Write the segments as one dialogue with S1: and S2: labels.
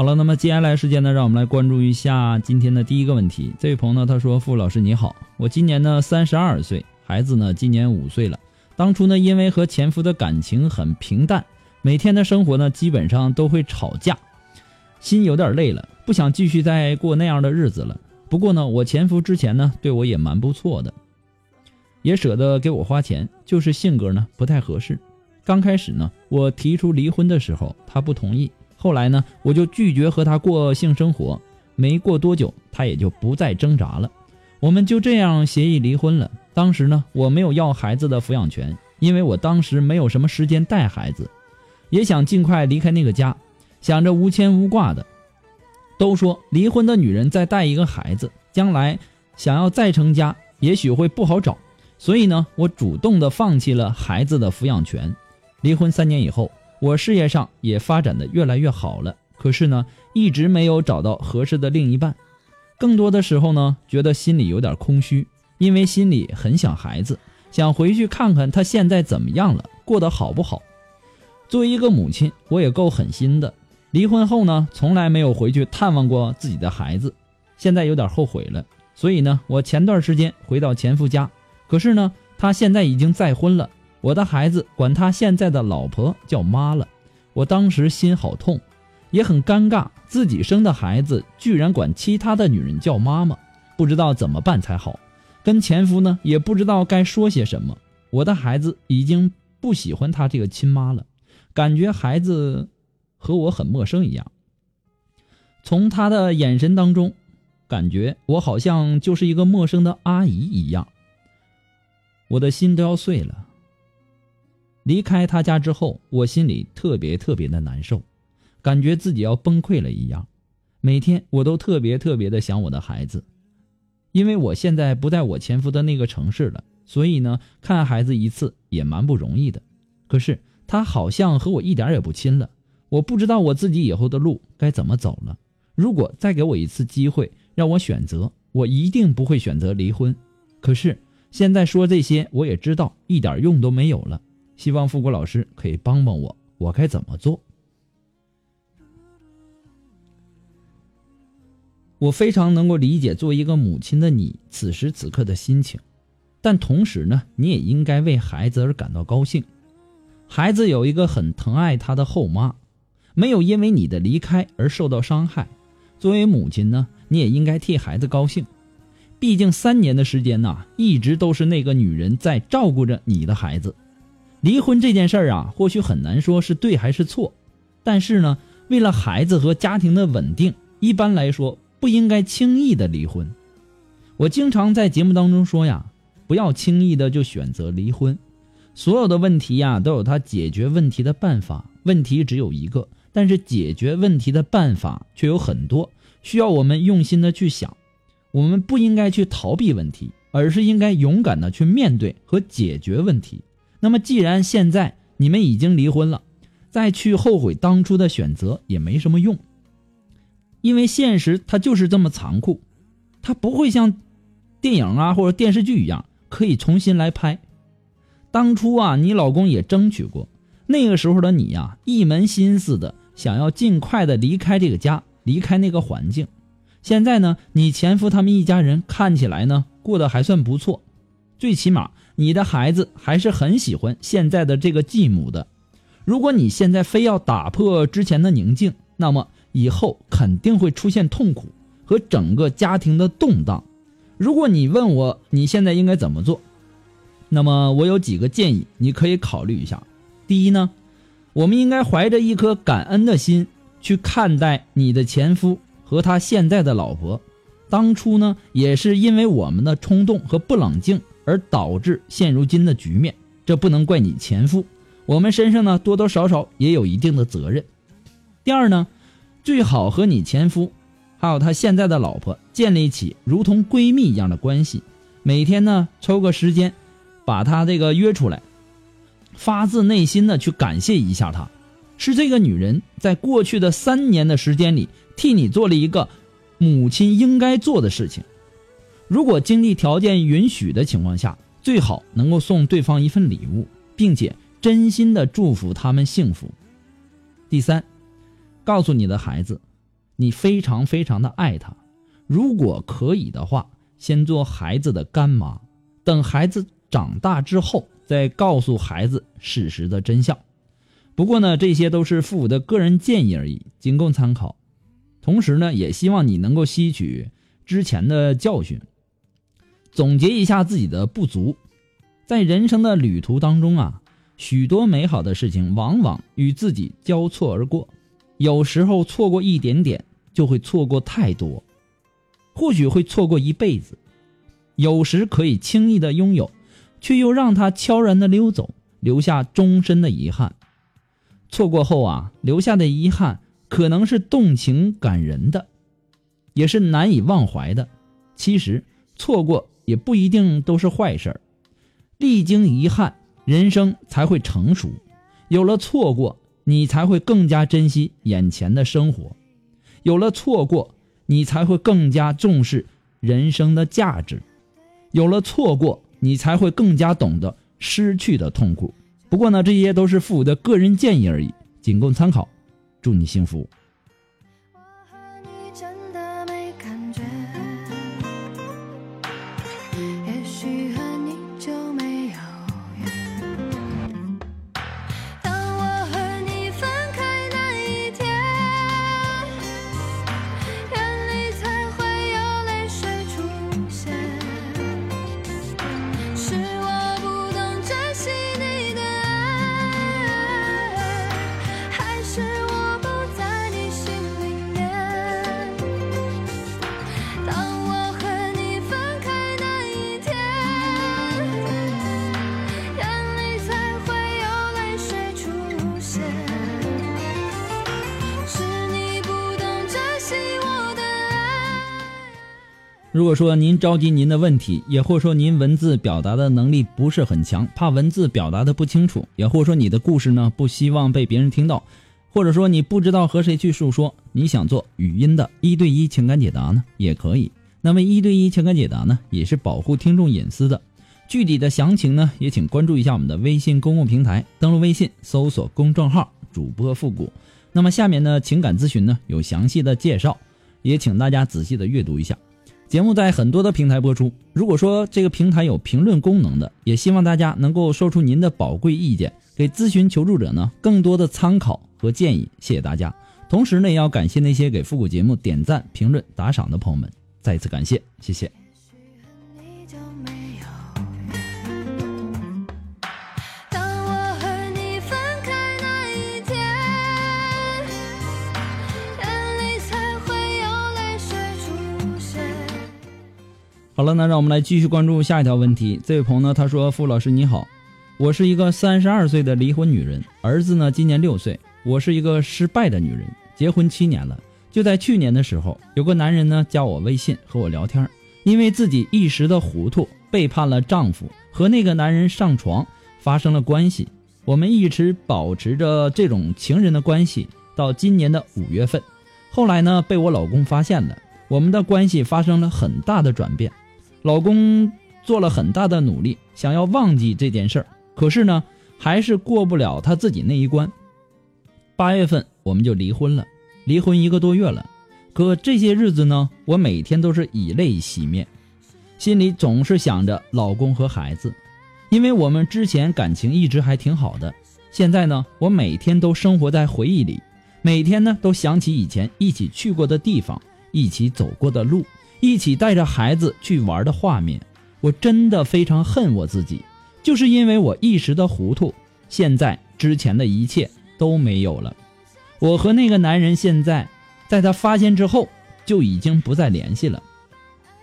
S1: 好了，那么接下来时间呢，让我们来关注一下今天的第一个问题。这位朋友呢，他说：“傅老师你好，我今年呢三十二岁，孩子呢今年五岁了。当初呢，因为和前夫的感情很平淡，每天的生活呢基本上都会吵架，心有点累了，不想继续再过那样的日子了。不过呢，我前夫之前呢对我也蛮不错的，也舍得给我花钱，就是性格呢不太合适。刚开始呢，我提出离婚的时候，他不同意。”后来呢，我就拒绝和他过性生活，没过多久，他也就不再挣扎了，我们就这样协议离婚了。当时呢，我没有要孩子的抚养权，因为我当时没有什么时间带孩子，也想尽快离开那个家，想着无牵无挂的。都说离婚的女人再带一个孩子，将来想要再成家，也许会不好找，所以呢，我主动的放弃了孩子的抚养权。离婚三年以后。我事业上也发展的越来越好了，可是呢，一直没有找到合适的另一半。更多的时候呢，觉得心里有点空虚，因为心里很想孩子，想回去看看他现在怎么样了，过得好不好。作为一个母亲，我也够狠心的。离婚后呢，从来没有回去探望过自己的孩子，现在有点后悔了。所以呢，我前段时间回到前夫家，可是呢，他现在已经再婚了。我的孩子管他现在的老婆叫妈了，我当时心好痛，也很尴尬，自己生的孩子居然管其他的女人叫妈妈，不知道怎么办才好。跟前夫呢也不知道该说些什么。我的孩子已经不喜欢他这个亲妈了，感觉孩子和我很陌生一样。从他的眼神当中，感觉我好像就是一个陌生的阿姨一样，我的心都要碎了。离开他家之后，我心里特别特别的难受，感觉自己要崩溃了一样。每天我都特别特别的想我的孩子，因为我现在不在我前夫的那个城市了，所以呢，看孩子一次也蛮不容易的。可是他好像和我一点也不亲了，我不知道我自己以后的路该怎么走了。如果再给我一次机会让我选择，我一定不会选择离婚。可是现在说这些，我也知道一点用都没有了。希望富国老师可以帮帮我，我该怎么做？我非常能够理解作为一个母亲的你此时此刻的心情，但同时呢，你也应该为孩子而感到高兴。孩子有一个很疼爱他的后妈，没有因为你的离开而受到伤害。作为母亲呢，你也应该替孩子高兴。毕竟三年的时间呐，一直都是那个女人在照顾着你的孩子。离婚这件事儿啊，或许很难说是对还是错，但是呢，为了孩子和家庭的稳定，一般来说不应该轻易的离婚。我经常在节目当中说呀，不要轻易的就选择离婚。所有的问题呀，都有它解决问题的办法，问题只有一个，但是解决问题的办法却有很多，需要我们用心的去想。我们不应该去逃避问题，而是应该勇敢的去面对和解决问题。那么既然现在你们已经离婚了，再去后悔当初的选择也没什么用，因为现实它就是这么残酷，它不会像电影啊或者电视剧一样可以重新来拍。当初啊，你老公也争取过，那个时候的你呀，一门心思的想要尽快的离开这个家，离开那个环境。现在呢，你前夫他们一家人看起来呢过得还算不错，最起码你的孩子还是很喜欢现在的这个继母的。如果你现在非要打破之前的宁静，那么以后肯定会出现痛苦和整个家庭的动荡。如果你问我你现在应该怎么做？那么我有几个建议，你可以考虑一下。第一呢，我们应该怀着一颗感恩的心去看待你的前夫和他现在的老婆。当初呢，也是因为我们的冲动和不冷静而导致现如今的局面，这不能怪你前夫，我们身上呢多多少少也有一定的责任。第二呢，最好和你前夫还有他现在的老婆建立起如同闺蜜一样的关系，每天呢抽个时间。把他这个约出来，发自内心的去感谢一下他，是这个女人在过去的三年的时间里替你做了一个母亲应该做的事情。如果经济条件允许的情况下，最好能够送对方一份礼物，并且真心的祝福他们幸福。第三，告诉你的孩子，你非常非常的爱他，如果可以的话，先做孩子的干妈，等孩子。长大之后再告诉孩子事实的真相。不过呢，这些都是父母的个人建议而已，仅供参考。同时呢，也希望你能够吸取之前的教训，总结一下自己的不足。在人生的旅途当中啊，许多美好的事情往往与自己交错而过。有时候错过一点点，就会错过太多，或许会错过一辈子。有时可以轻易的拥有。却又让它悄然的溜走，留下终身的遗憾。错过后啊，留下的遗憾可能是动情感人的，也是难以忘怀的。其实错过也不一定都是坏事儿，历经遗憾，人生才会成熟。有了错过，你才会更加珍惜眼前的生活；有了错过，你才会更加重视人生的价值；有了错过。你才会更加懂得失去的痛苦。不过呢，这些都是父母的个人建议而已，仅供参考。祝你幸福。如果说您着急您的问题，也或者说您文字表达的能力不是很强，怕文字表达的不清楚，也或者说你的故事呢不希望被别人听到，或者说你不知道和谁去诉说，你想做语音的一对一情感解答呢，也可以。那么一对一情感解答呢，也是保护听众隐私的。具体的详情呢，也请关注一下我们的微信公共平台，登录微信搜索公众号主播复古。那么下面呢，情感咨询呢有详细的介绍，也请大家仔细的阅读一下。节目在很多的平台播出。如果说这个平台有评论功能的，也希望大家能够说出您的宝贵意见，给咨询求助者呢更多的参考和建议。谢谢大家。同时呢，也要感谢那些给复古节目点赞、评论、打赏的朋友们，再次感谢，谢谢。好了，那让我们来继续关注下一条问题。这位朋友呢，他说：“傅老师你好，我是一个三十二岁的离婚女人，儿子呢今年六岁。我是一个失败的女人，结婚七年了。就在去年的时候，有个男人呢加我微信和我聊天，因为自己一时的糊涂背叛了丈夫，和那个男人上床，发生了关系，我们一直保持着这种情人的关系，到今年的五月份，后来呢被我老公发现了，我们的关系发生了很大的转变，老公做了很大的努力，想要忘记这件事儿，可是呢还是过不了他自己那一关。八月份我们就离婚了，离婚一个多月了。可这些日子呢，我每天都是以泪洗面，心里总是想着老公和孩子，因为我们之前感情一直还挺好的。现在呢，我每天都生活在回忆里，每天呢都想起以前一起去过的地方，一起走过的路，一起带着孩子去玩的画面。我真的非常恨我自己，就是因为我一时的糊涂，现在之前的一切都没有了。我和那个男人现在。在他发现之后，就已经不再联系了。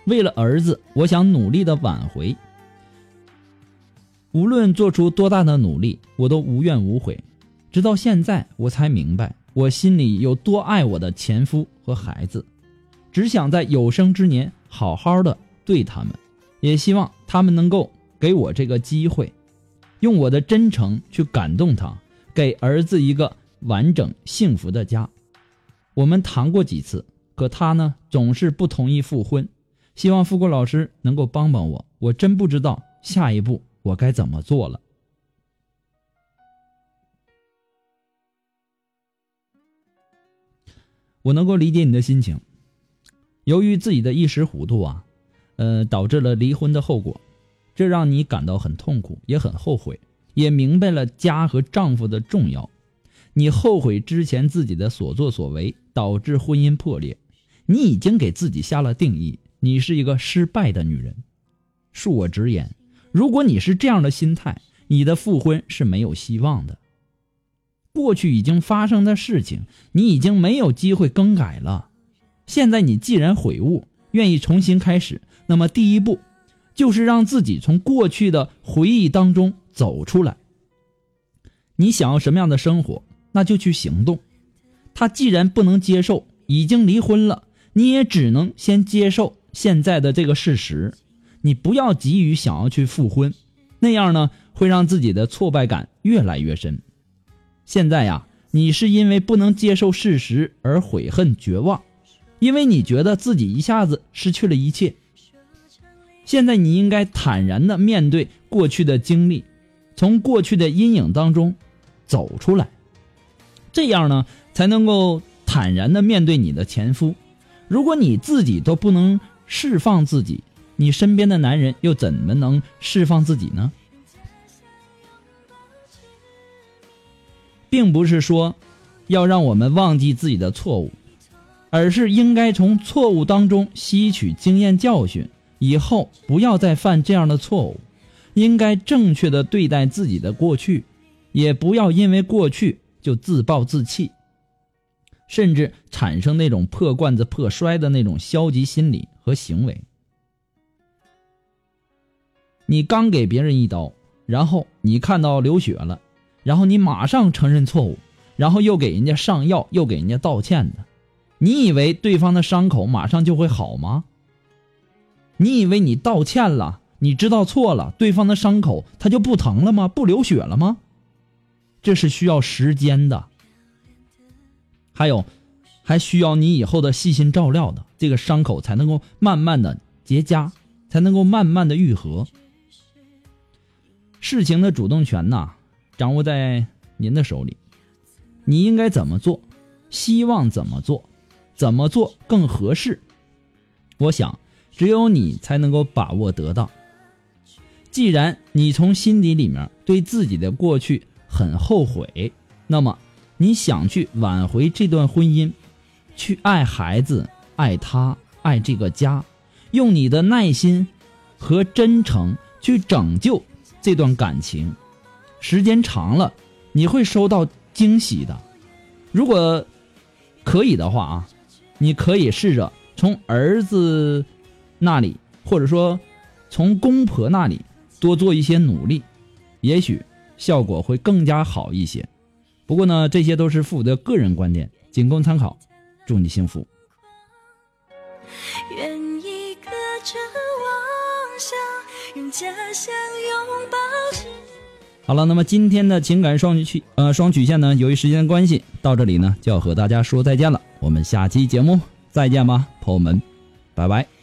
S1: 为了儿子，我想努力的挽回。无论做出多大的努力，我都无怨无悔。直到现在，我才明白我心里有多爱我的前夫和孩子，只想在有生之年好好的对他们，也希望他们能够给我这个机会，用我的真诚去感动他，给儿子一个完整幸福的家。我们谈过几次，可他呢总是不同意复婚。希望富国老师能够帮帮我，我真不知道下一步我该怎么做了。我能够理解你的心情，由于自己的一时糊涂啊，呃，导致了离婚的后果，这让你感到很痛苦，也很后悔，也明白了家和丈夫的重要。你后悔之前自己的所作所为，导致婚姻破裂。你已经给自己下了定义，你是一个失败的女人。恕我直言，如果你是这样的心态，你的复婚是没有希望的。过去已经发生的事情，你已经没有机会更改了。现在你既然悔悟，愿意重新开始，那么第一步，就是让自己从过去的回忆当中走出来。你想要什么样的生活？那就去行动。他既然不能接受已经离婚了，你也只能先接受现在的这个事实。你不要急于想要去复婚，那样呢会让自己的挫败感越来越深。现在呀，你是因为不能接受事实而悔恨绝望，因为你觉得自己一下子失去了一切。现在你应该坦然的面对过去的经历，从过去的阴影当中走出来。这样呢，才能够坦然的面对你的前夫。如果你自己都不能释放自己，你身边的男人又怎么能释放自己呢？并不是说要让我们忘记自己的错误，而是应该从错误当中吸取经验教训，以后不要再犯这样的错误。应该正确的对待自己的过去，也不要因为过去。就自暴自弃，甚至产生那种破罐子破摔的那种消极心理和行为。你刚给别人一刀，然后你看到流血了，然后你马上承认错误，然后又给人家上药，又给人家道歉的，你以为对方的伤口马上就会好吗？你以为你道歉了，你知道错了，对方的伤口他就不疼了吗？不流血了吗？这是需要时间的，还有，还需要你以后的细心照料的，这个伤口才能够慢慢的结痂，才能够慢慢的愈合。事情的主动权呐，掌握在您的手里，你应该怎么做，希望怎么做，怎么做更合适，我想只有你才能够把握得到。既然你从心底里面对自己的过去。很后悔，那么你想去挽回这段婚姻，去爱孩子，爱他，爱这个家，用你的耐心和真诚去拯救这段感情。时间长了，你会收到惊喜的。如果可以的话啊，你可以试着从儿子那里或者说从公婆那里多做一些努力也许效果会更加好一些。不过呢这些都是父母的个人观点仅供参考。祝你幸福。好了那么今天的情感双曲呃双曲线呢由于时间关系到这里呢就要和大家说再见了。我们下期节目再见吧朋友们拜拜。